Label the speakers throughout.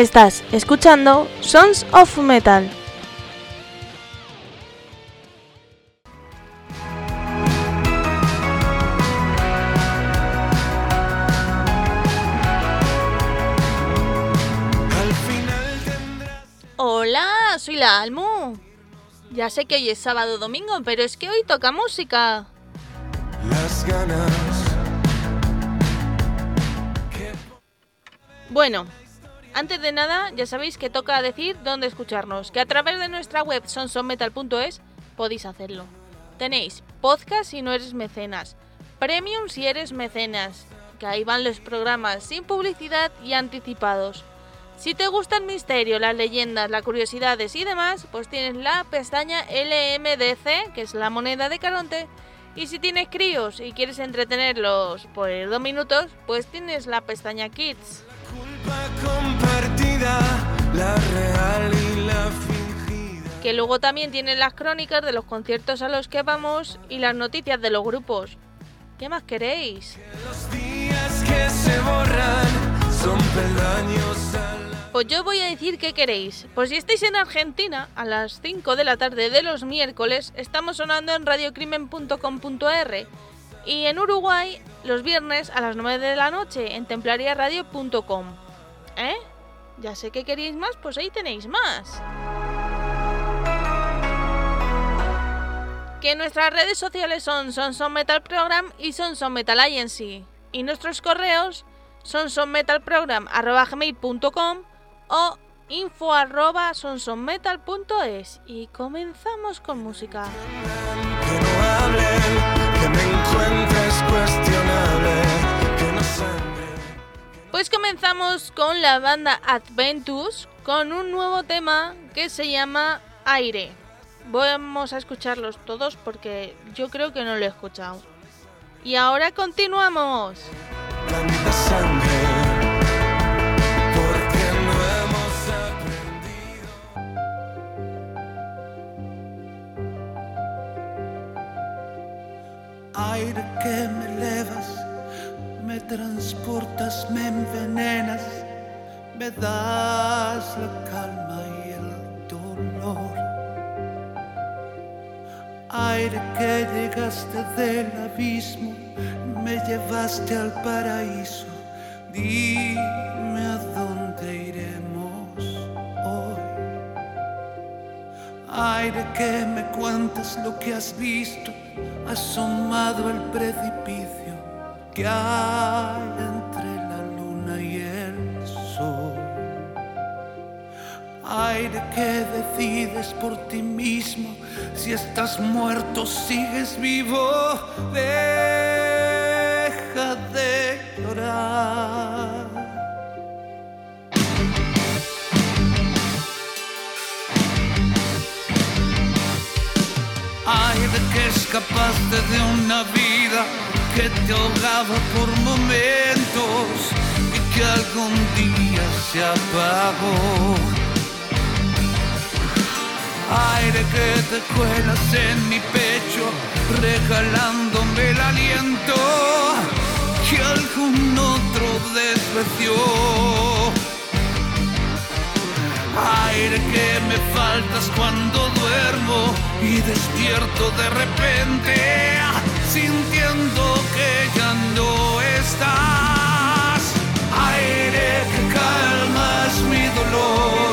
Speaker 1: Estás escuchando Sons of Metal. Hola, soy la Almu. Ya sé que hoy es sábado domingo, pero es que hoy toca música. Las ganas. Bueno, antes de nada, ya sabéis que toca decir dónde escucharnos, que a través de nuestra web sonsonmetal.es podéis hacerlo. Tenéis podcast si no eres mecenas, premium si eres mecenas, que ahí van los programas sin publicidad y anticipados. Si te gusta el misterio, las leyendas, las curiosidades y demás, pues tienes la pestaña LMDC, que es la moneda de Caronte. Y si tienes críos y quieres entretenerlos por dos minutos, pues tienes la pestaña Kids Que luego también tienen las crónicas de los conciertos a los que vamos y las noticias de los grupos. ¿Qué más queréis? Pues yo voy a decir qué queréis. Pues si estáis en Argentina, a las 5 de la tarde de los miércoles, estamos sonando en radiocrimen.com.ar y en Uruguay los viernes a las 9 de la noche en templariaradio.com. ¿Eh? Ya sé que queréis más, pues ahí tenéis más. Que nuestras redes sociales son Sonson Metal Program y Sonson Metal Agency. Y nuestros correos son sonmetalprogram.com o info arroba. Y comenzamos con música. Pues comenzamos con la banda Adventus con un nuevo tema que se llama Aire. Vamos a escucharlos todos porque yo creo que no lo he escuchado. Y ahora continuamos.
Speaker 2: Aire que me elevas me transportas, me envenenas, me das la calma y el dolor. Aire que llegaste del abismo, me llevaste al paraíso, dime a dónde iremos hoy. Aire que me cuentas lo que has visto, asomado el precipicio que hay entre la luna y el sol. Aire que decides por ti mismo, si estás muerto, sigues vivo, deja de llorar. Aire que escapaste de una vida que te ahogaba por momentos y que algún día se apagó. Aire que te cuelas en mi pecho, regalándome el aliento que algún otro despreció. Aire que me faltas cuando duermo y despierto de repente sintiendo que ya no estás. Aire que calmas mi dolor,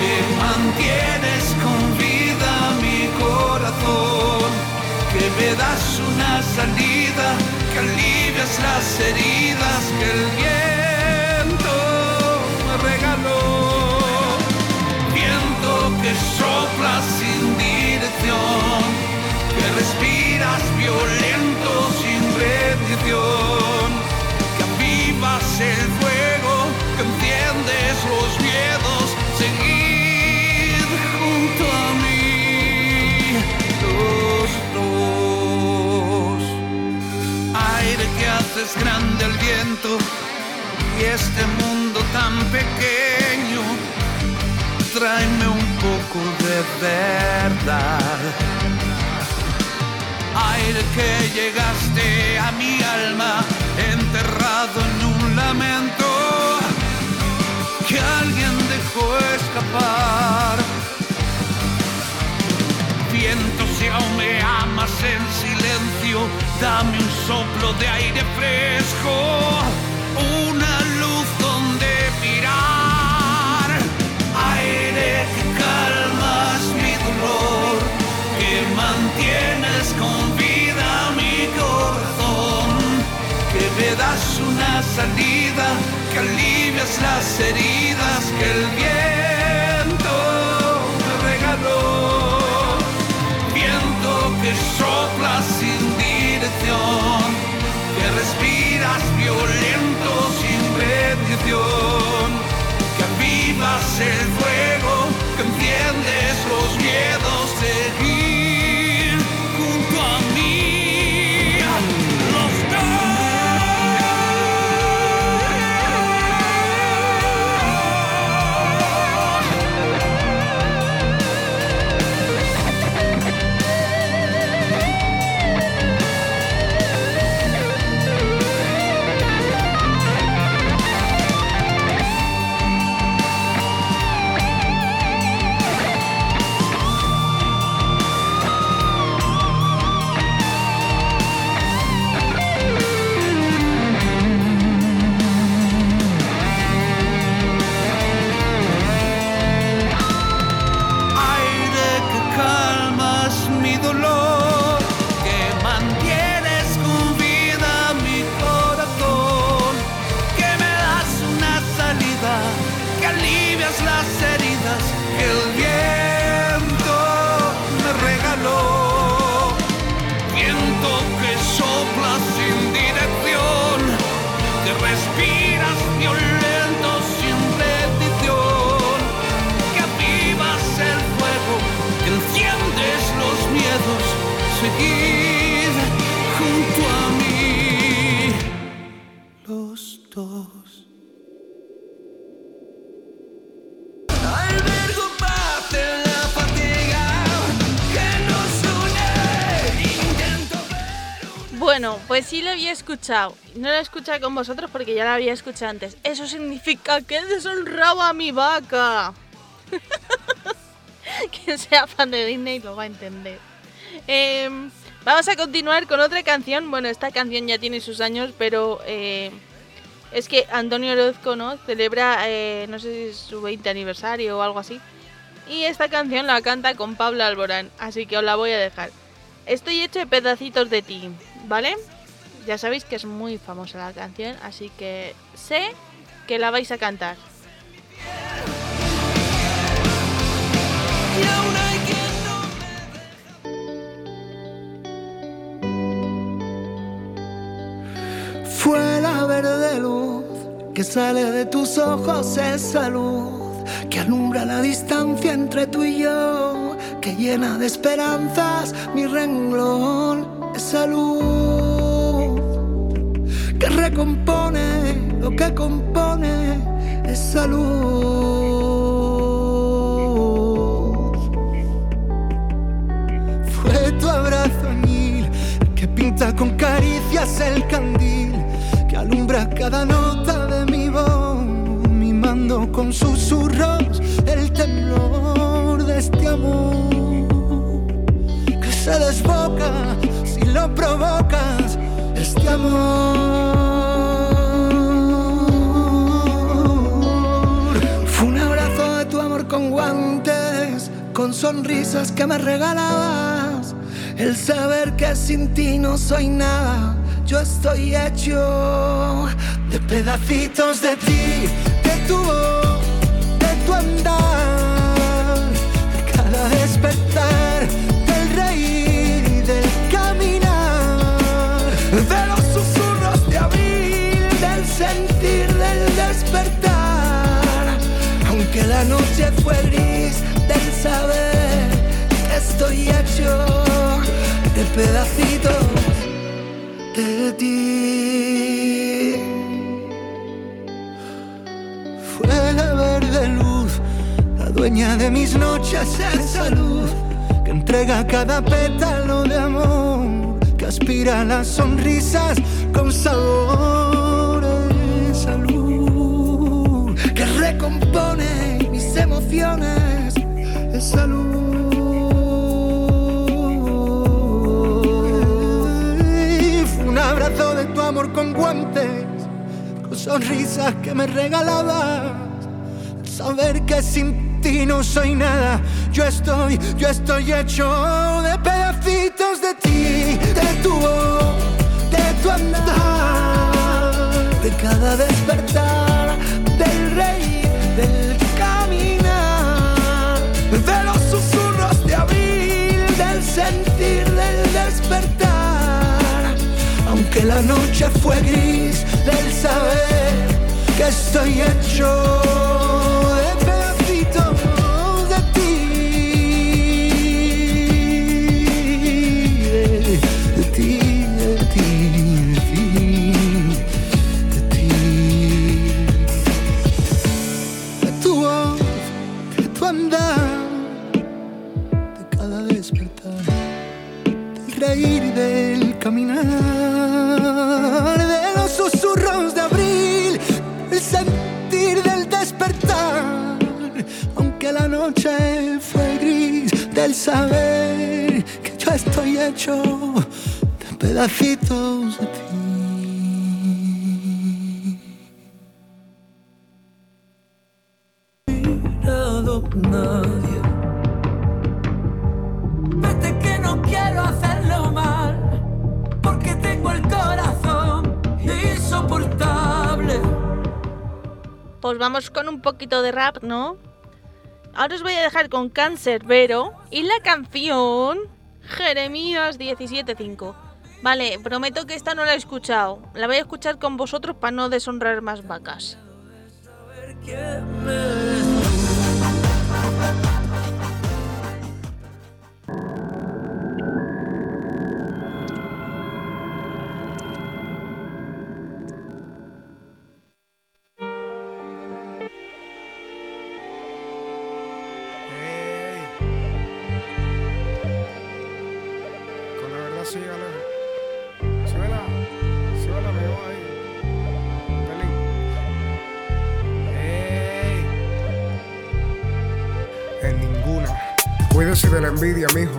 Speaker 2: que mantienes con vida mi corazón, que me das una salida, que alivias las heridas que el viento me regaló. Viento que sopla sin dirección, que violento que avivas el fuego, que entiendes los miedos, seguir junto a mí, los dos. Aire que haces grande el viento y este mundo tan pequeño, tráeme un poco de verdad aire que llegaste a mi alma, enterrado en un lamento, que alguien dejo escapar. Viento, si aún me amas en silencio, dame un soplo de aire fresco, una luz salida, que alivias las heridas que el viento me regaló. Viento que sopla sin dirección, que respiras violento sin bendición, que avivas el
Speaker 1: No lo he escuchado con vosotros porque ya lo había escuchado antes. Eso significa que he deshonrado a mi vaca. Quien sea fan de Disney lo va a entender. Em, vamos a continuar con otra canción. Bueno, esta canción ya tiene sus años, pero eh, es que Antonio Orozco ¿no? celebra, eh, no sé si su 20 aniversario o algo así. Y esta canción la canta con Pablo Alborán, así que os la voy a dejar. Estoy hecho de pedacitos de ti, ¿vale? Ya sabéis que es muy famosa la canción, así que sé que la vais a cantar.
Speaker 3: Fue la verde luz que sale de tus ojos, esa luz que alumbra la distancia entre tú y yo, que llena de esperanzas mi renglón, esa luz que recompone lo que compone, esa luz. Fue tu abrazo añil que pinta con caricias el candil que alumbra cada nota de mi voz, mimando con susurros el temblor de este amor que se desboca si lo provocas, este amor. Con sonrisas que me regalabas. El saber que sin ti no soy nada, yo estoy hecho de pedacitos de ti, de tu voz, de tu andar, de cada despertar, del reír y del caminar, de los susurros de abril, del sentir, del despertar, aunque la noche fue gris, saber que estoy hecho de pedacitos de ti. Fue la verde luz, la dueña de mis noches, esa luz que entrega cada pétalo de amor, que aspira las sonrisas con sabor, esa luz que recompone mis salud. Fue un abrazo de tu amor con guantes, con sonrisas que me regalabas. Saber que sin ti no soy nada, yo estoy, yo estoy hecho de pedacitos de ti, de tu voz, de tu andar, de cada despertar, del rey, Aunque la noche fue gris, del saber que estoy hecho saber que yo estoy hecho de pedacitos de ti. Nadie. Vete que no quiero hacerlo mal, porque tengo el corazón insoportable.
Speaker 1: Pues vamos con un poquito de rap, ¿no? Ahora os voy a dejar con Cancerbero y la canción Jeremías 17.5. Vale, prometo que esta no la he escuchado. La voy a escuchar con vosotros para no deshonrar más vacas.
Speaker 4: Cuídese de la envidia, mijo.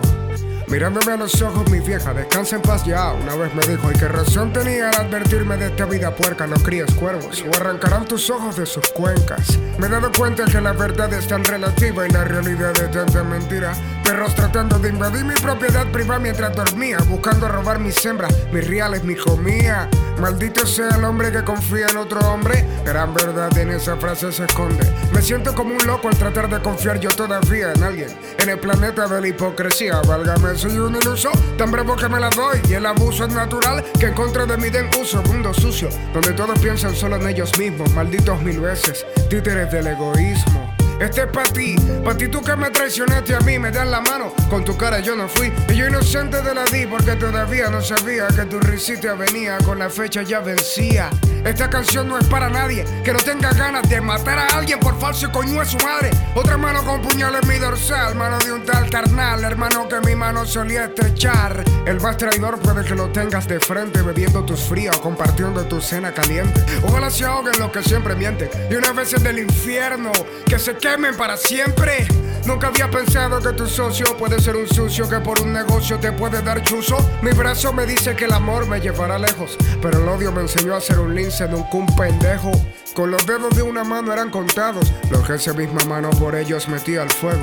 Speaker 4: Mirándome a los ojos, mi vieja, descansa en paz ya. Una vez me dijo, y qué razón tenía al advertirme de esta vida puerca, no críes cuervos, o arrancarán tus ojos de sus cuencas. Me he dado cuenta que la verdad es tan relativa y la realidad es tanta mentira. Perros tratando de invadir mi propiedad privada mientras dormía, buscando robar mis hembras, mis reales, mi comida. Maldito sea el hombre que confía en otro hombre. Gran verdad en esa frase se esconde. Me siento como un loco al tratar de confiar yo todavía en alguien. En el planeta de la hipocresía, válgame, soy un iluso, tan bravo que me la doy. Y el abuso es natural que en contra de mí den uso. Mundo sucio, donde todos piensan solo en ellos mismos. Malditos mil veces, títeres del egoísmo. Este es para ti, para ti tú que me traicionaste a mí, me das la mano, con tu cara yo no fui. Y yo inocente de la di porque todavía no sabía que tu risita venía, con la fecha ya vencía. Esta canción no es para nadie que no tenga ganas de matar a alguien por falso y coño es su madre. Otra mano con puñal en mi dorsal, mano de un tal carnal, hermano que mi mano solía estrechar. El más traidor puede que lo tengas de frente, bebiendo tus fríos, compartiendo tu cena caliente. Ojalá se ahoguen los que siempre mienten. Y una vez es del infierno, que se quemen para siempre. Nunca había pensado que tu socio puede ser un sucio que por un negocio te puede dar chuzo. Mi brazo me dice que el amor me llevará lejos, pero el odio me enseñó a ser un lince, nunca un pendejo. Con los dedos de una mano eran contados, los que esa misma mano por ellos metía al fuego.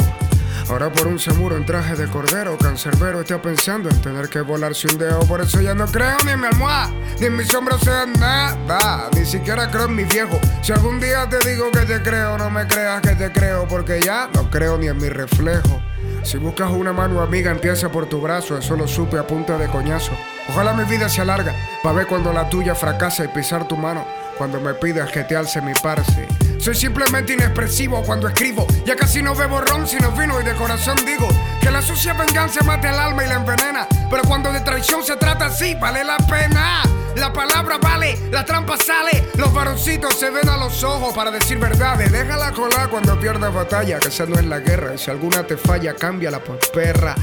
Speaker 4: Ahora por un seguro en traje de cordero, cancerbero está pensando en tener que volarse un dedo. Por eso ya no creo ni en mi almohada, ni en mis hombros sea nada. Ni siquiera creo en mi viejo. Si algún día te digo que te creo, no me creas que te creo, porque ya no creo ni en mi reflejo. Si buscas una mano amiga, empieza por tu brazo. Eso lo supe a punta de coñazo. Ojalá mi vida se alarga, para ver cuando la tuya fracasa y pisar tu mano. Cuando me pidas que te alce mi parce. Soy simplemente inexpresivo cuando escribo. Ya casi no bebo ron sino vino y de corazón digo que la sucia venganza mate el alma y la envenena. Pero cuando de traición se trata así, vale la pena. La palabra vale, la trampa sale. Los varoncitos se ven a los ojos para decir verdades. Déjala colar cuando pierdas batalla, que esa no es la guerra. Y si alguna te falla, cámbiala por perra.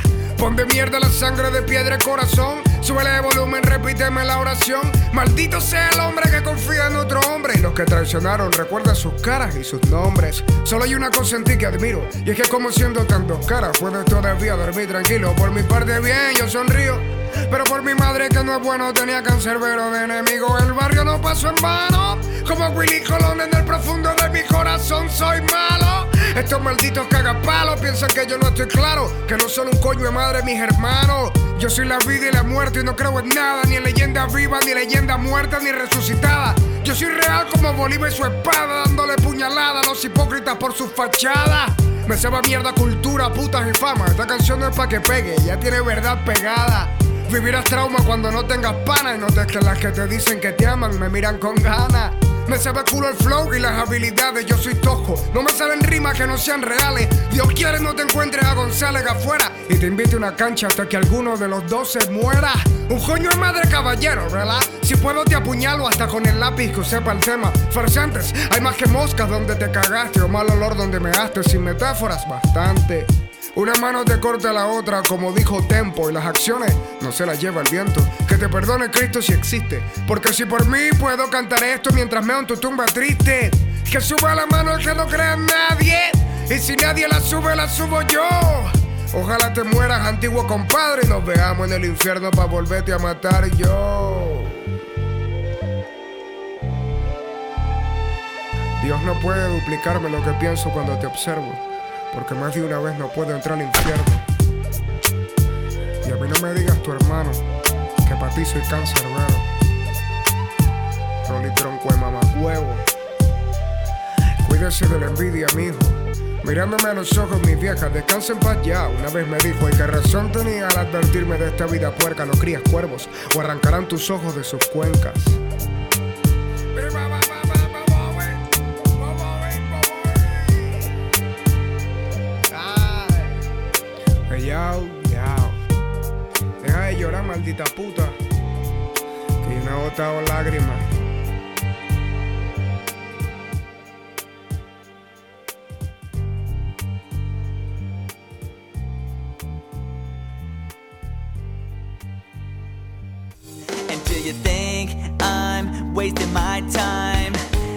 Speaker 4: Pon de mierda la sangre de piedra el corazón. Súbele de volumen, repíteme la oración. Maldito sea el hombre que confía en otro hombre. Y los que traicionaron recuerdan sus caras y sus nombres. Solo hay una cosa en ti que admiro. Y es que como siendo tan dos caras, puedes todavía dormir tranquilo. Por mi parte bien, yo sonrío. Pero por mi madre que no es bueno tenía cancerbero de enemigo. El barrio no pasó en vano. Como Willy Colón en el profundo de mi corazón soy malo. Estos malditos cagapalos piensan que yo no estoy claro. Que no son un coño de madre mis hermanos. Yo soy la vida y la muerte y no creo en nada. Ni en leyenda viva, ni leyenda muerta, ni resucitada. Yo soy real como Bolívar y su espada. Dándole puñalada a los hipócritas por su fachada. Me va mierda cultura, putas y fama. Esta canción no es pa' que pegue, ya tiene verdad pegada. Vivirás trauma cuando no tengas pana y notes que las que te dicen que te aman me miran con ganas. Me sabe culo el flow y las habilidades, yo soy tojo. No me salen rimas que no sean reales. Dios quiere no te encuentres a González afuera y te invite a una cancha hasta que alguno de los dos se muera. Un coño de madre caballero, ¿verdad? Si puedo te apuñalo hasta con el lápiz que sepa el tema. Farsantes, hay más que moscas donde te cagaste o mal olor donde me gaste. Sin metáforas, bastante. Una mano te corta la otra, como dijo Tempo, y las acciones no se las lleva el viento. Que te perdone Cristo si existe, porque si por mí puedo cantar esto mientras meo en tu tumba triste. Que suba la mano el que no crea nadie, y si nadie la sube, la subo yo. Ojalá te mueras, antiguo compadre, y nos veamos en el infierno para volverte a matar yo. Dios no puede duplicarme lo que pienso cuando te observo porque más de una vez no puedo entrar al infierno. Y a mí no me digas tu hermano, que para ti soy cancerbero. Rolly tronco de huevo. Cuídese de la envidia, mijo. Mirándome a los ojos, mis viejas, descansen en paz ya. Una vez me dijo, ¿y qué razón tenía al advertirme de esta vida puerca? No crías cuervos, o arrancarán tus ojos de sus cuencas. Llorar, maldita puta. Que yo no he botado lágrimas.
Speaker 5: you think I'm wasting my time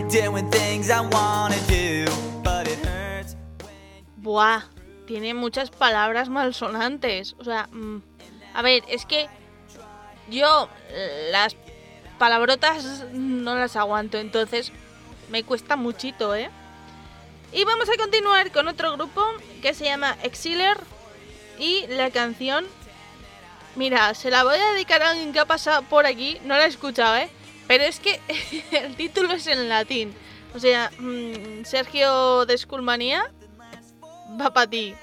Speaker 5: doing things I wanna do, but it hurts
Speaker 1: Buah, tiene muchas palabras malsonantes. O sea, mm, a ver, es que yo eh, las palabrotas no las aguanto, entonces me cuesta muchito, ¿eh? Y vamos a continuar con otro grupo que se llama Exiler y la canción... Mira, se la voy a dedicar a alguien que ha pasado por aquí, no la he escuchado, ¿eh? Pero es que el título es en latín. O sea, mm, Sergio de Skullmanía va para ti.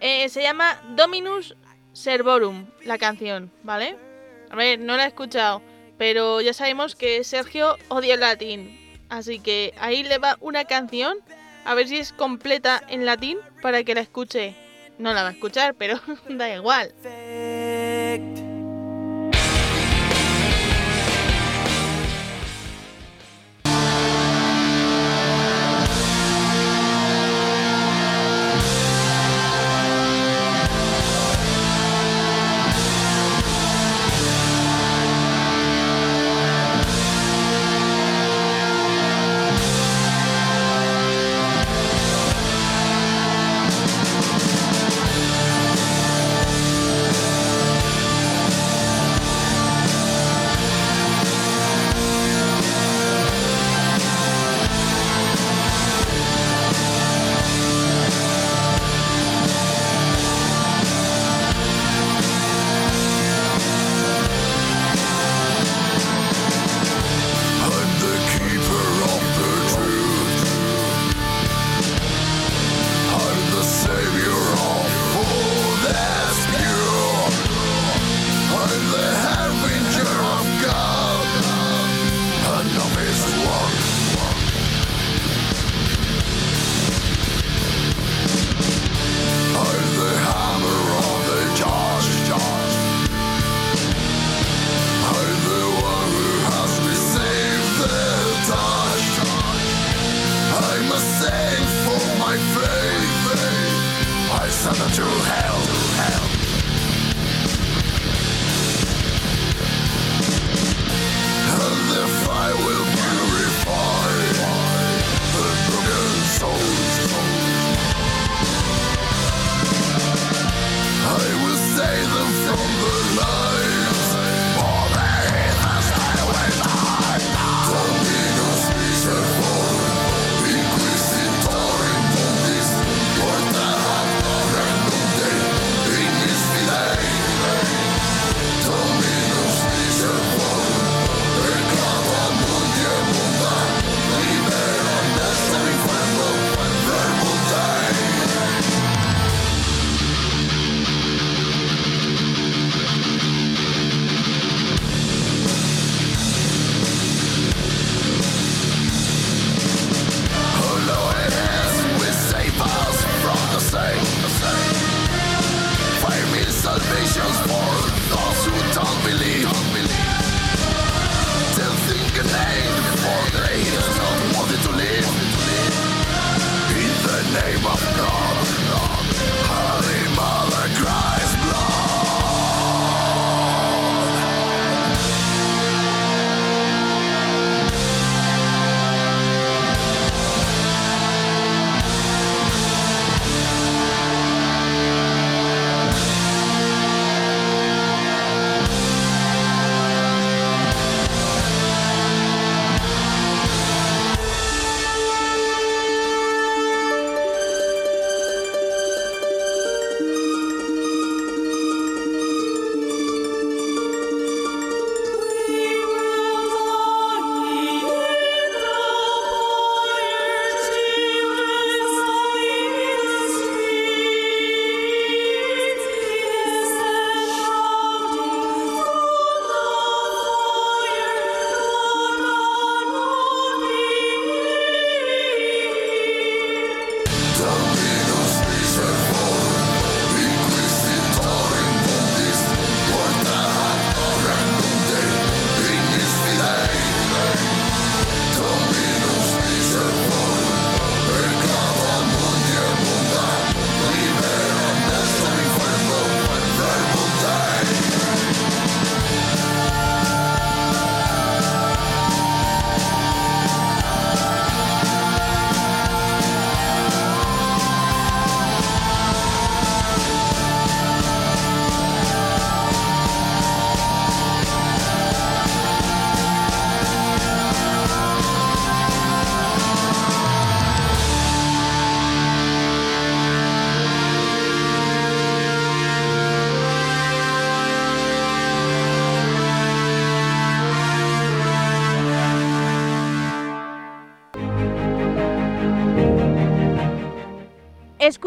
Speaker 1: Eh, se llama Dominus Servorum, la canción, ¿vale? A ver, no la he escuchado, pero ya sabemos que Sergio odia el latín. Así que ahí le va una canción, a ver si es completa en latín para que la escuche. No la va a escuchar, pero da igual.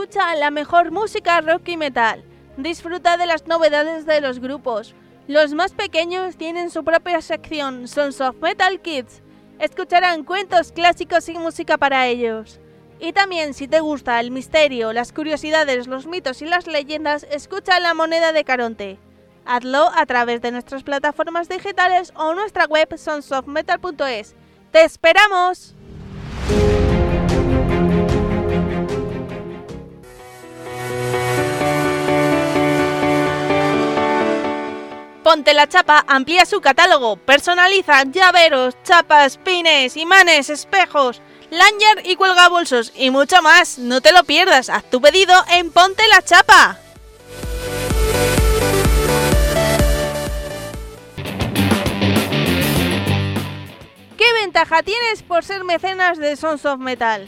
Speaker 1: Escucha la mejor música rock y metal. Disfruta de las novedades de los grupos. Los más pequeños tienen su propia sección, Sons of Metal Kids. Escucharán cuentos clásicos y música para ellos. Y también si te gusta el misterio, las curiosidades, los mitos y las leyendas, escucha La Moneda de Caronte. Hazlo a través de nuestras plataformas digitales o nuestra web sonsofmetal.es. ¡Te esperamos! Ponte la Chapa amplía su catálogo, personaliza llaveros, chapas, pines, imanes, espejos, lanyard y cuelga bolsos y mucho más. No te lo pierdas, haz tu pedido en Ponte la Chapa. ¿Qué ventaja tienes por ser mecenas de Sons of Metal?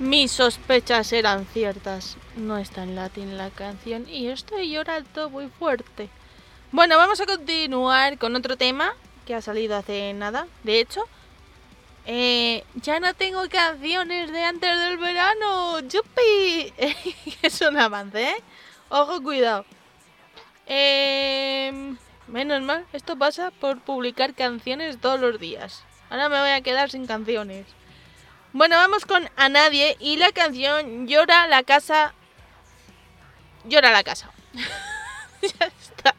Speaker 1: Mis sospechas eran ciertas. No está en latín la canción y estoy llorando muy fuerte. Bueno, vamos a continuar con otro tema que ha salido hace nada. De hecho, eh, ya no tengo canciones de antes del verano. ¡Yupi! es un avance, ¿eh? Ojo, cuidado. Eh, menos mal, esto pasa por publicar canciones todos los días. Ahora me voy a quedar sin canciones. Bueno, vamos con A Nadie y la canción Llora la casa. Llora la casa. ya está.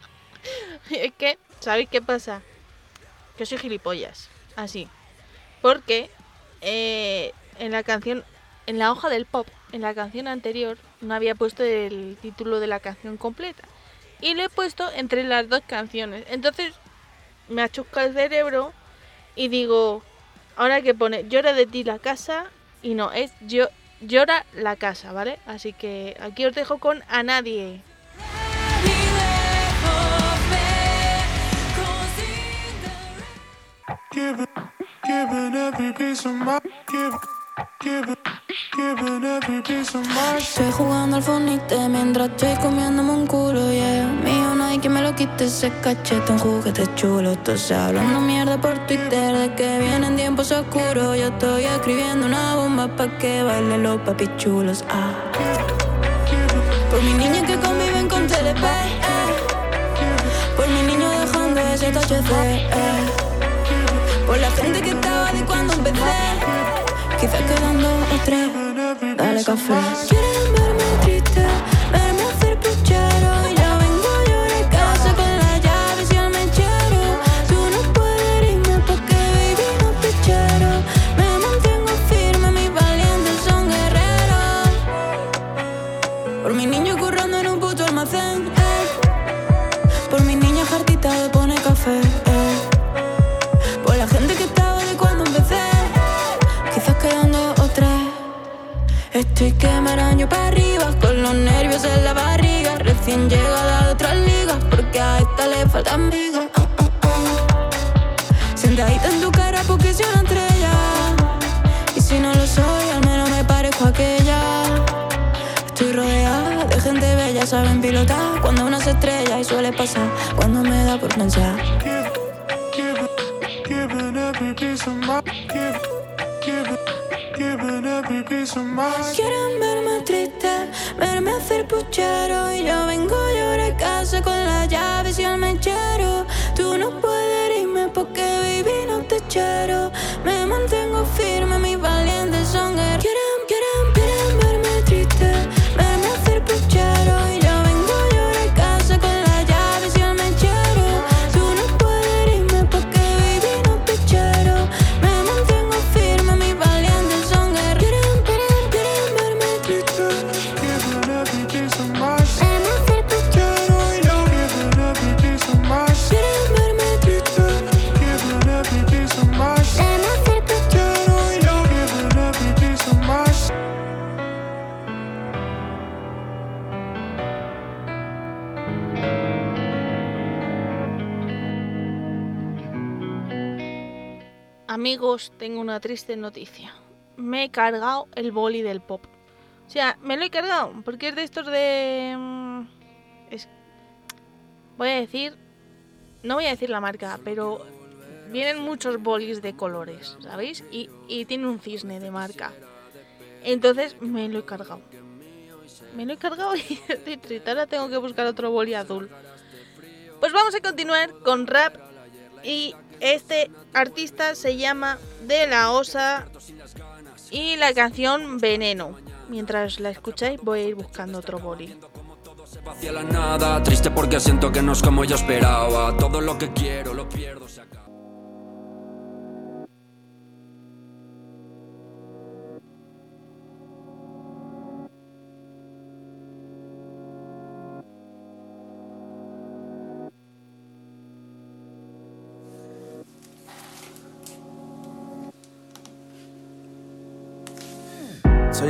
Speaker 1: Es que, ¿sabéis qué pasa? Que soy gilipollas. Así. Porque eh, en la canción, en la hoja del pop, en la canción anterior, no había puesto el título de la canción completa. Y lo he puesto entre las dos canciones. Entonces me achusca el cerebro y digo, Ahora que pone llora de ti la casa y no, es yo, llora la casa, ¿vale? Así que aquí os dejo con a nadie.
Speaker 6: Estoy jugando al fonite mientras estoy comiéndome un culo, yeah. Que me lo quite ese cachete, un juguete chulo. Todos hablando mierda por Twitter de que vienen tiempos oscuros. Yo estoy escribiendo una bomba pa' que bailen los papichulos, ah. Por mi niña que conviven con TLP, eh. Por mi niño dejando ese THC, eh. Por la gente que estaba de cuando empecé. Quizás quedando o tres, dale café. Estoy que me araño para arriba, con los nervios en la barriga. Recién llegada de otras ligas, porque a esta le falta amiga. Ah, ah, ah. Sentadita en tu cara porque soy una estrella. Y si no lo soy, al menos me parezco a aquella. Estoy rodeada de gente bella, saben pilotar. Cuando una se estrella y suele pasar, cuando me da por pensar. Quieren verme triste, verme hacer puchero. Y yo vengo a llorar a casa con las llaves y el mechero. Tú no puedes irme porque baby no
Speaker 1: Tengo una triste noticia. Me he cargado el boli del pop. O sea, me lo he cargado porque es de estos de... Mm, voy a decir... No voy a decir la marca, pero vienen muchos bolis de colores, ¿sabéis? Y, y tiene un cisne de marca. Entonces me lo he cargado. Me lo he cargado y estoy triste. Ahora tengo que buscar otro boli azul. Pues vamos a continuar con rap. Y este artista se llama De La Osa. Y la canción Veneno. Mientras la escucháis voy a ir buscando otro boli.
Speaker 7: Se la nada, triste porque siento que no es como yo esperaba. Todo lo que quiero lo pierdo,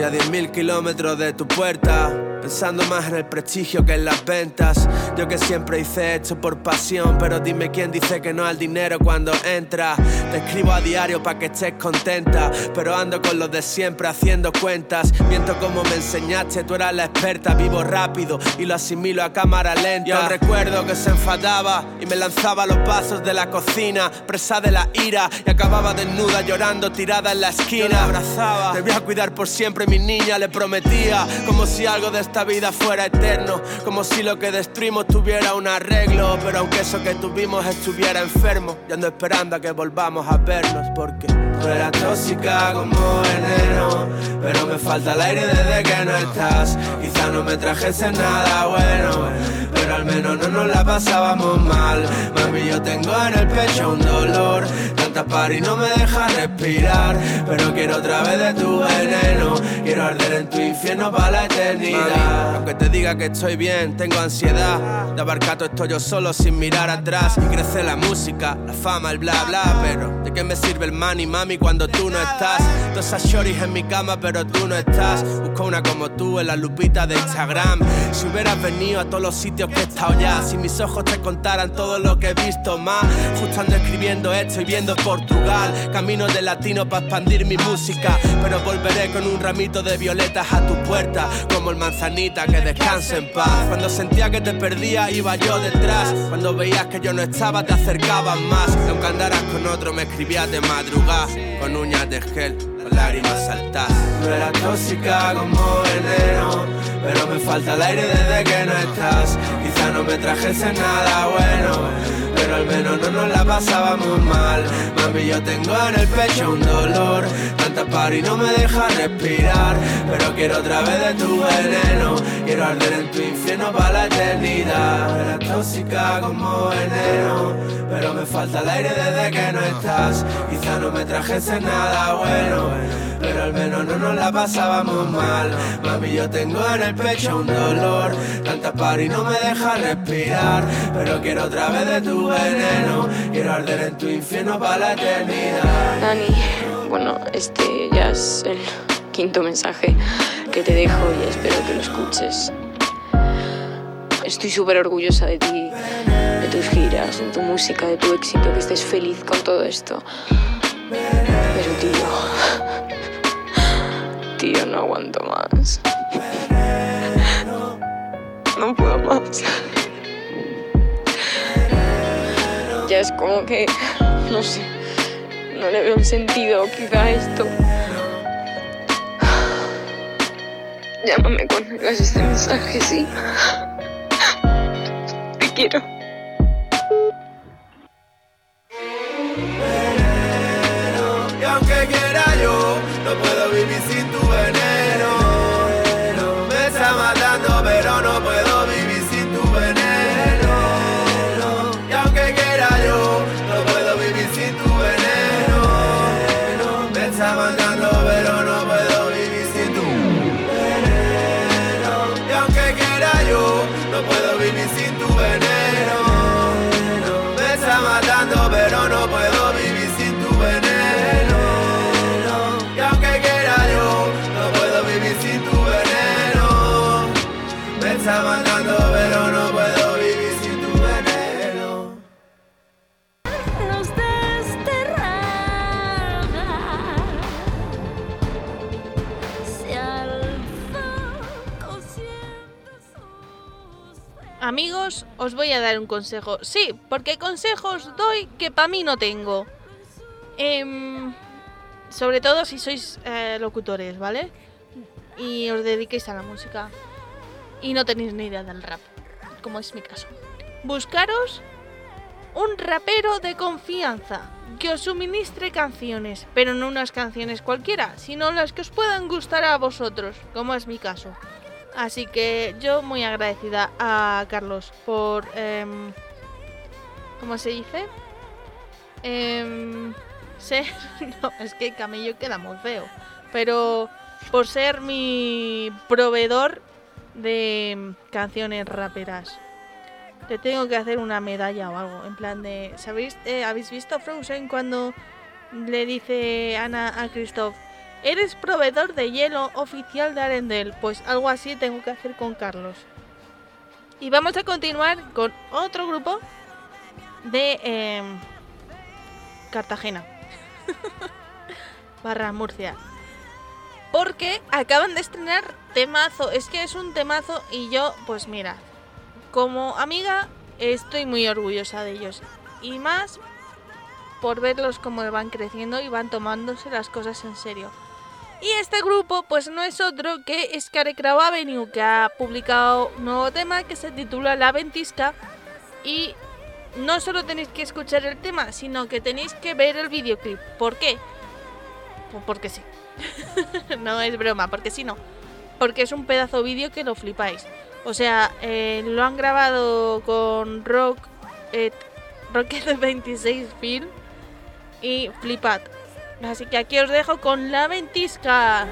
Speaker 8: Soy a 10.000 kilómetros de tu puerta Pensando más en el prestigio que en las ventas. Yo que siempre hice esto por pasión, pero dime quién dice que no al dinero cuando entra. Te escribo a diario para que estés contenta, pero ando con los de siempre haciendo cuentas. Miento como me enseñaste, tú eras la experta. Vivo rápido y lo asimilo a cámara lenta. Yo recuerdo que se enfadaba y me lanzaba a los pasos de la cocina, presa de la ira y acababa desnuda llorando tirada en la esquina. Yo abrazaba, te voy a cuidar por siempre, mi niña le prometía, como si algo de esta vida fuera eterno, como si lo que destruimos tuviera un arreglo, pero aunque eso que tuvimos estuviera enfermo, ya ando esperando a que volvamos a vernos, porque tú eras tóxica como veneno, pero me falta el aire desde que no estás, quizá no me trajese nada bueno, pero al menos no nos la pasábamos mal, mami yo tengo en el pecho un dolor, tanta par no me deja respirar, pero quiero otra vez de tu veneno, quiero arder en tu infierno para la eternidad. Aunque te diga que estoy bien, tengo ansiedad de abarcar todo esto yo solo sin mirar atrás. Y crece la música, la fama, el bla bla. Pero ¿de qué me sirve el money, mami, cuando tú no estás? Todas esas shorties en mi cama, pero tú no estás. Busco una como tú en la lupita de Instagram. Si hubieras venido a todos los sitios que he estado ya, si mis ojos te contaran todo lo que he visto más. Justo ando escribiendo esto y viendo Portugal. Camino de latino para expandir mi música. Pero volveré con un ramito de violetas a tu puerta, como el manzanillo que descanse en paz. Cuando sentía que te perdía, iba yo detrás. Cuando veías que yo no estaba, te acercabas más. aunque andaras con otro, me escribías de madrugada. Con uñas de gel, lágrimas saltas. No eras tóxica como veneno, pero me falta el aire desde que no estás. Quizá no me trajese nada bueno pero al menos no nos la pasábamos mal. Mami, yo tengo en el pecho un dolor, tanta par no me deja respirar. Pero quiero otra vez de tu veneno, quiero arder en tu infierno para la eternidad. Eres tóxica como veneno, pero me falta el aire desde que no estás. Quizá no me trajese nada bueno pero al menos no nos la pasábamos mal. Mami, yo tengo en el pecho un dolor, tanta y no me deja respirar. Pero quiero otra vez de tu veneno, quiero arder en tu infierno para la eternidad.
Speaker 9: Dani, bueno, este ya es el quinto mensaje que te dejo y espero que lo escuches. Estoy súper orgullosa de ti, de tus giras, de tu música, de tu éxito, que estés feliz con todo esto. Pero tío, tío, no aguanto más. No puedo más. Ya es como que, no sé, no le veo un sentido quizá a esto. Llámame cuando hagas este mensaje, sí. Te quiero.
Speaker 8: pero
Speaker 1: os voy a dar un consejo. Sí, porque consejos doy que para mí no tengo. Em, sobre todo si sois eh, locutores, ¿vale? Y os dediquéis a la música. Y no tenéis ni idea del rap, como es mi caso. Buscaros un rapero de confianza que os suministre canciones, pero no unas canciones cualquiera, sino las que os puedan gustar a vosotros, como es mi caso. Así que yo muy agradecida a Carlos por... Em, ¿Cómo se dice? Em, ser... No, es que Camello queda muy feo. Pero por ser mi proveedor de canciones raperas. Le tengo que hacer una medalla o algo. En plan de... ¿Sabéis? Eh, ¿Habéis visto Frozen cuando le dice Ana a Christoph? Eres proveedor de hielo oficial de Arendelle. Pues algo así tengo que hacer con Carlos. Y vamos a continuar con otro grupo de em, Cartagena. Barra Murcia. Porque acaban de estrenar temazo. Es que es un temazo y yo, pues mira, como amiga estoy muy orgullosa de ellos. Y más por verlos cómo van creciendo y van tomándose las cosas en serio. Y este grupo pues no es otro que Scarecrow Avenue, que ha publicado un nuevo tema que se titula La Ventisca. Y no solo tenéis que escuchar el tema, sino que tenéis que ver el videoclip. ¿Por qué? Pues porque sí. no es broma, porque si no. Porque es un pedazo vídeo que lo flipáis. O sea, eh, lo han grabado con Rock, eh, Rocket 26 Film y Flipad. Así que aquí os dejo con la ventisca.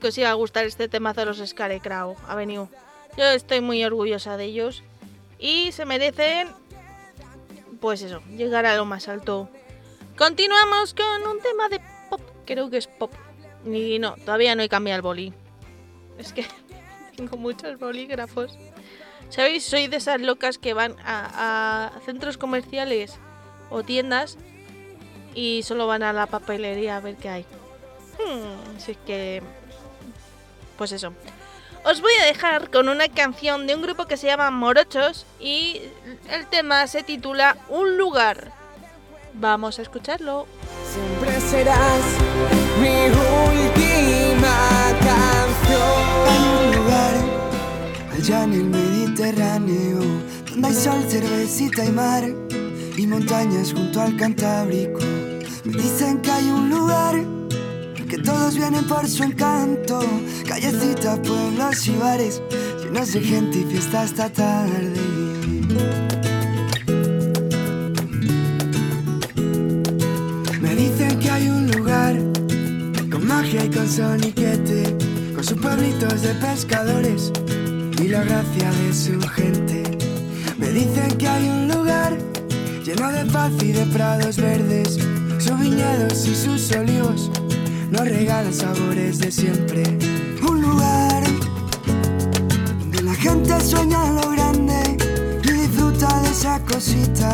Speaker 10: Que
Speaker 1: os iba a gustar este tema de los Scarecrow Avenue. Yo estoy muy orgullosa de ellos y se merecen, pues eso, llegar a lo más alto. Continuamos con un tema de pop, creo que es pop. Y no, todavía no he cambiado el boli. Es que tengo muchos bolígrafos. ¿Sabéis? Soy de esas locas que van a, centros comerciales o tiendas y solo van a la papelería a ver qué hay. Hmm, así que... Pues eso. Os voy a dejar con una canción de un grupo que se llama Morochos y el tema se titula Un lugar. Vamos a escucharlo.
Speaker 10: Siempre serás mi última canción.
Speaker 11: un lugar allá en el Mediterráneo, donde hay sol, cervecita y mar, y montañas junto al Cantábrico. Me dicen que hay un lugar que todos vienen por su encanto, callecitas, pueblos y bares, llenos de gente y fiesta hasta tarde. Me dicen que hay un lugar con magia y con soniquete, con sus pueblitos de pescadores y la gracia de su gente. Me dicen que hay un lugar lleno de paz y de prados verdes, sus viñedos y sus olivos nos regalan sabores de siempre. Un lugar donde la gente sueña lo grande y disfruta de esa cosita,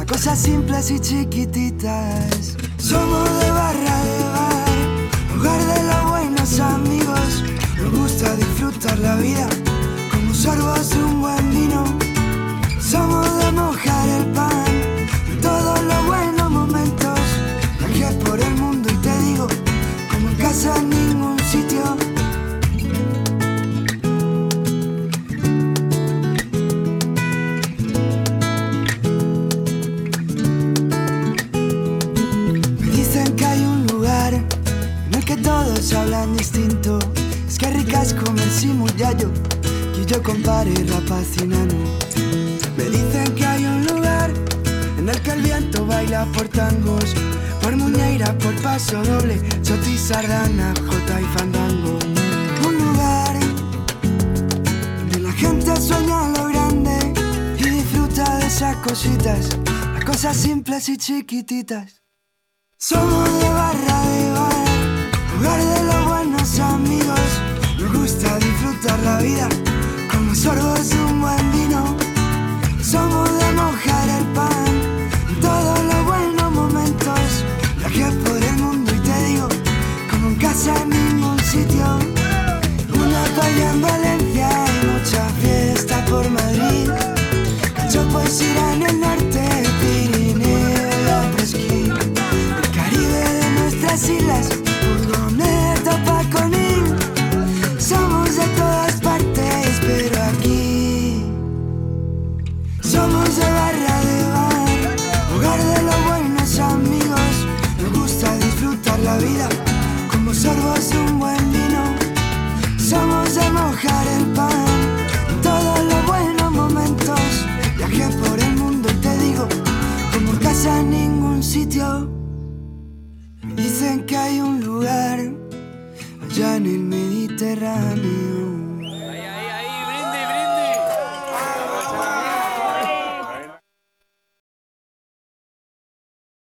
Speaker 11: a cosas simples y chiquititas. Somos de barra de bar, lugar de los buenos amigos. Nos gusta disfrutar la vida como sorbos de un y chiquititas. Somos disfrutar la vida como sorbos un buen vino. Somos de mojar el pan todos los buenos momentos. Viajé por el mundo y te digo, como casa en ningún sitio. Dicen que hay un lugar allá en el Mediterráneo.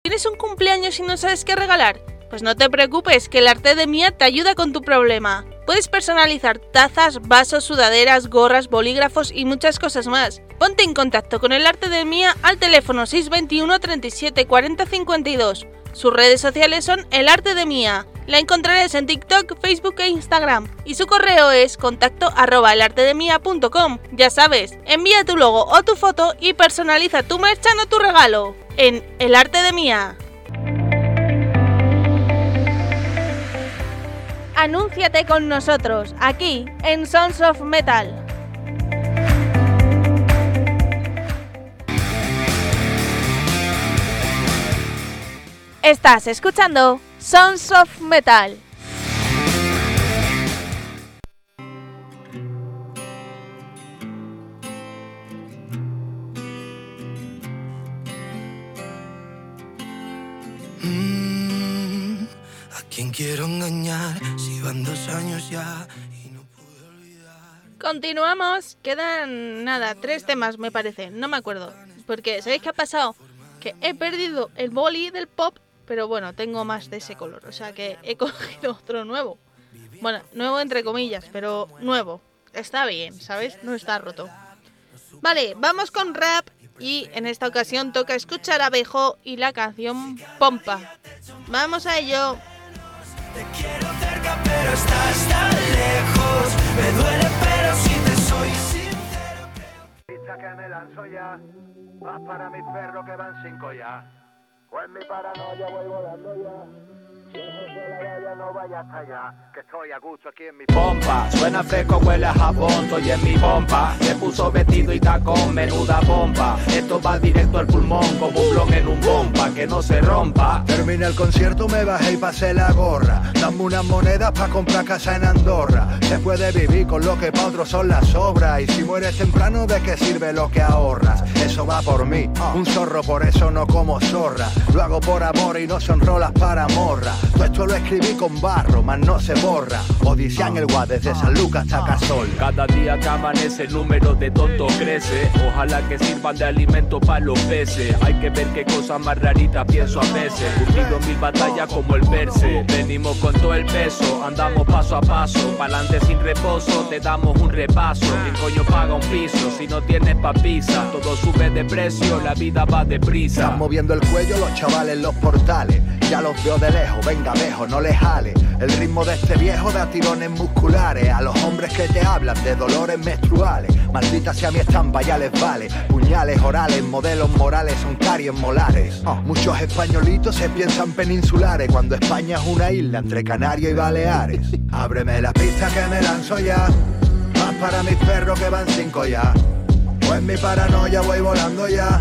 Speaker 1: ¿Tienes un cumpleaños y no sabes qué regalar? Pues no te preocupes, que el arte de Mía te ayuda con tu problema. Puedes personalizar tazas, vasos, sudaderas, gorras, bolígrafos y muchas cosas más. Ponte en contacto con el arte de Mía al teléfono 621 37 40 52. Sus redes sociales son El Arte de Mía. La encontrarás en TikTok, Facebook e Instagram. Y su correo es contacto arroba elartedemia.com. Ya sabes, envía tu logo o tu foto y personaliza tu merchan o tu regalo. En El Arte de Mía. Anúnciate con nosotros, aquí, en Sons of Metal. Estás escuchando Sons of Metal. Continuamos. Quedan nada, tres temas me parece. No me acuerdo. Porque, ¿sabéis qué ha pasado? Que he perdido el boli del pop, pero bueno, tengo más de ese color. O sea que he cogido otro nuevo. Bueno, nuevo entre comillas, pero nuevo. Está bien, ¿sabes? No está roto. Vale, vamos con rap y en esta ocasión toca escuchar a Bejo y la canción Pompa. Vamos a ello.
Speaker 2: Te quiero cerca, pero estás tan lejos. Me duele, pero si te soy sincero.
Speaker 12: Pizza que me lanzo ya, más para mis perros que van sin collar. Pues mi paranoia voy volando ya. Que estoy a gusto aquí en mi pompa. Suena fresco, huele a jabón, estoy en mi pompa. Se puso vestido y tacón, menuda pompa. Esto va directo al pulmón, como un blog en un bomba, que no se rompa. Terminé el concierto, me bajé y pasé la gorra. Dame unas monedas pa' comprar casa en Andorra. Se puede vivir con lo que pa' otros son las sobras. Y si mueres temprano, ¿de qué sirve lo que ahorras? Eso va por mí, un zorro, por eso no como zorra. Lo hago por amor y no son rolas para morra. Todo esto lo escribí con barro, mas no se borra. Odisea en el Guad desde San Lucas hasta Casol.
Speaker 13: Cada día que amanece el número de tontos crece. Ojalá que sirvan de alimento para los peces. Hay que ver qué cosas más raritas pienso a veces. En mil batallas como el verse. Venimos con todo el peso, andamos paso a paso. Pa'lante sin reposo, te damos un repaso. ¿Quién coño paga un piso si no tienes papisa? Todo sube de precio, la vida va deprisa.
Speaker 12: Están moviendo el cuello los chavales en los portales. Ya los veo de lejos, venga vejo, no les jale. El ritmo de este viejo da tirones musculares. A los hombres que te hablan de dolores menstruales. Maldita sea mi estampa, ya les vale. Puñales orales, modelos morales son caries molares. Oh, muchos españolitos se piensan peninsulares cuando España es una isla entre Canarias y Baleares. Ábreme la pista que me lanzo ya. Más para mis perros que van cinco ya. Pues mi paranoia voy volando ya.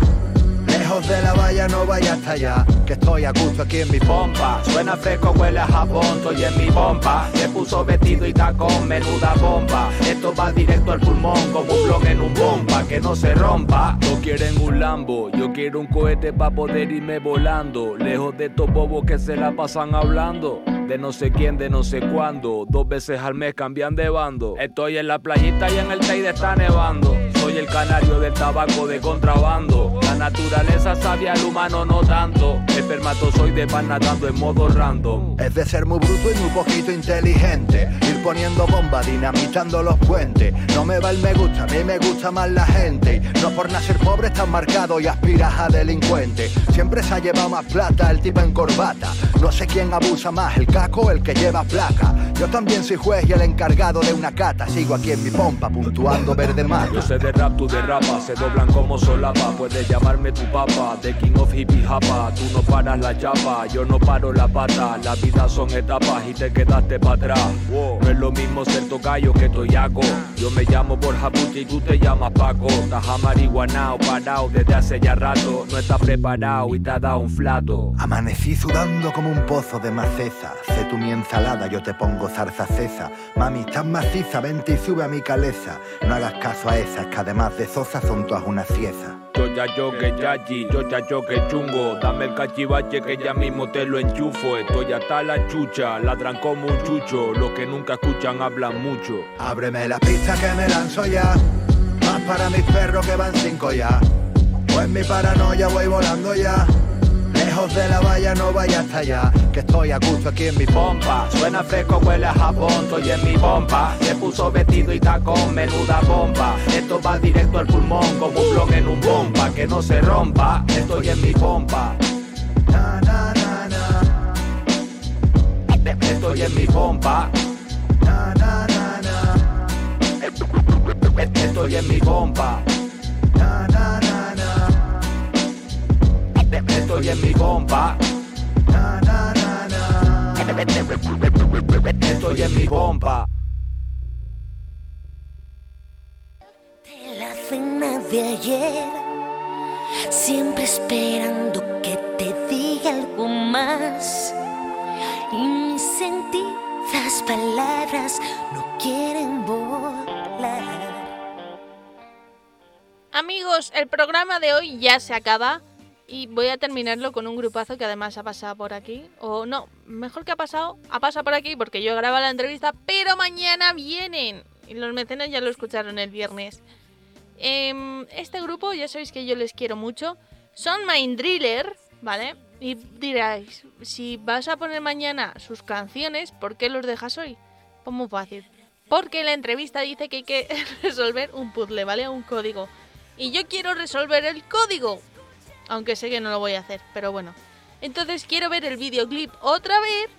Speaker 12: Lejos de la valla, no vaya hasta allá. Que estoy a gusto aquí en mi pompa. Suena fresco, huele a jabón, estoy en mi pompa. Se puso vestido y tacón, menuda bomba. Esto va directo al pulmón, como un blog en un bomba, que no se rompa.
Speaker 13: No quieren un Lambo, yo quiero un cohete para poder irme volando. Lejos de estos bobos que se la pasan hablando. De no sé quién, de no sé cuándo. Dos veces al mes cambian de bando. Estoy en la playita y en el Teide está nevando. Soy el canario del tabaco de contrabando. La naturaleza sabia, el humano no tanto. Espermatozoide van nadando en modo random.
Speaker 12: Es de ser muy bruto y muy poquito inteligente. Ir poniendo bombas, dinamitando los puentes. No me va el me gusta, a mí me gusta más la gente. No por nacer pobre estás marcado y aspiras a delincuente. Siempre se ha llevado más plata el tipo en corbata. No sé quién abusa más, el caco o el que lleva placa. Yo también soy juez y el encargado de una cata. Sigo aquí en mi pompa, puntuando verde mar.
Speaker 13: Yo sé de rap, tú de se doblan como solapa. Puedes llamarme tu papa, The King of Hippie Japa. Tú no paras la chapa, yo no paro la pata. La vida son etapas y te quedaste para atrás. No es lo mismo ser tocayo que toyaco. Yo me llamo Borja Puche y tú te llamas Paco. Estás amariguanao, parado desde hace ya rato. No estás preparado y te ha dado un flato.
Speaker 12: Amanecí sudando como un pozo de maceza. Sé tu mi ensalada, yo te pongo zarza cesa. Mami, estás maciza, vente y sube a mi caleza. No hagas caso a esas que además de zozas son todas una cieza.
Speaker 13: Yo ya yo que yachi, yo ya yo que chungo. Dame el cachivache que ya mismo te lo enchufo. Estoy hasta la chucha, ladran como un chucho. Los que nunca escuchan hablan mucho.
Speaker 12: Ábreme la pista que me lanzo ya. Más para mis perros que van cinco ya. Pues mi paranoia voy volando ya. De la valla, no vaya hasta allá. Que estoy a gusto aquí en mi pompa.
Speaker 13: Suena fresco, huele a jabón, estoy en mi pompa. Se puso vestido y tacón, menuda bomba. Esto va directo al pulmón, como un blog en un bomba. Que no se rompa, estoy en mi pompa. Estoy en mi pompa.
Speaker 12: Na, na, na.
Speaker 13: Estoy en mi pompa. Estoy en mi pompa.
Speaker 12: Na, na, na, na.
Speaker 13: Estoy en mi pompa.
Speaker 14: De la cena de ayer, siempre esperando que te diga algo más. Y mis sentidas palabras no quieren volar.
Speaker 1: Amigos, el programa de hoy ya se acaba Y voy a terminarlo con un grupazo que además ha pasado por aquí. O no, mejor que ha pasado, ha pasado por aquí porque yo grabo la entrevista, pero mañana vienen. Y los mecenas ya lo escucharon el viernes. Em, este grupo, ya sabéis que yo les quiero mucho. Son Mind Driller, ¿vale? Y diráis, si vas a poner mañana sus canciones, ¿por qué los dejas hoy? Pues muy fácil. Porque la entrevista dice que hay que resolver un puzzle, ¿vale? Un código. Y yo quiero resolver el código. Aunque sé que no lo voy a hacer, pero bueno. Entonces quiero ver el videoclip otra vez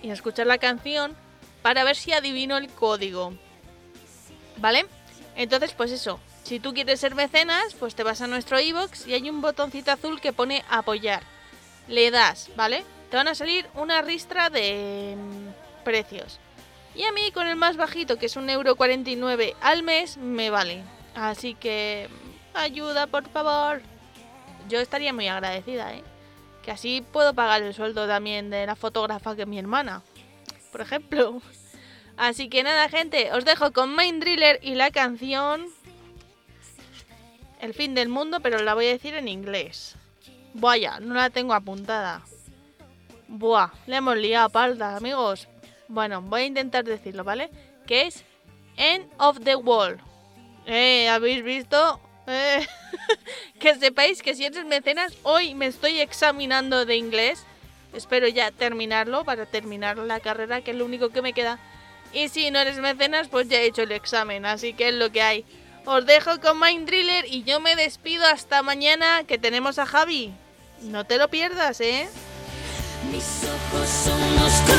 Speaker 1: y escuchar la canción para ver si adivino el código. ¿Vale? Entonces, pues eso. Si tú quieres ser mecenas, pues te vas a nuestro iBox y hay un botoncito azul que pone apoyar. Le das, ¿vale? Te van a salir una ristra de mm, precios. Y a mí con el más bajito, que es un euro al mes, me vale. Así que ayuda, por favor yo estaría muy agradecida, ¿eh? Que así puedo pagar el sueldo también de la fotógrafa que es mi hermana, por ejemplo. Así que nada, gente, os dejo con Mind Driller y la canción El fin del mundo, pero la voy a decir en inglés. Vaya, no la tengo apuntada. Buah, le hemos liado palda, amigos. Bueno, voy a intentar decirlo, ¿vale? Que es End of the World. Eh, ¿habéis visto? Que sepáis que si eres mecenas, hoy me estoy examinando de inglés. Espero ya terminarlo para terminar la carrera, que es lo único que me queda. Y si no eres mecenas, pues ya he hecho el examen, así que es lo que hay. Os dejo con Mind Driller y yo me despido hasta mañana que tenemos a Javi. No te lo pierdas, ¿eh? Mis ojos son This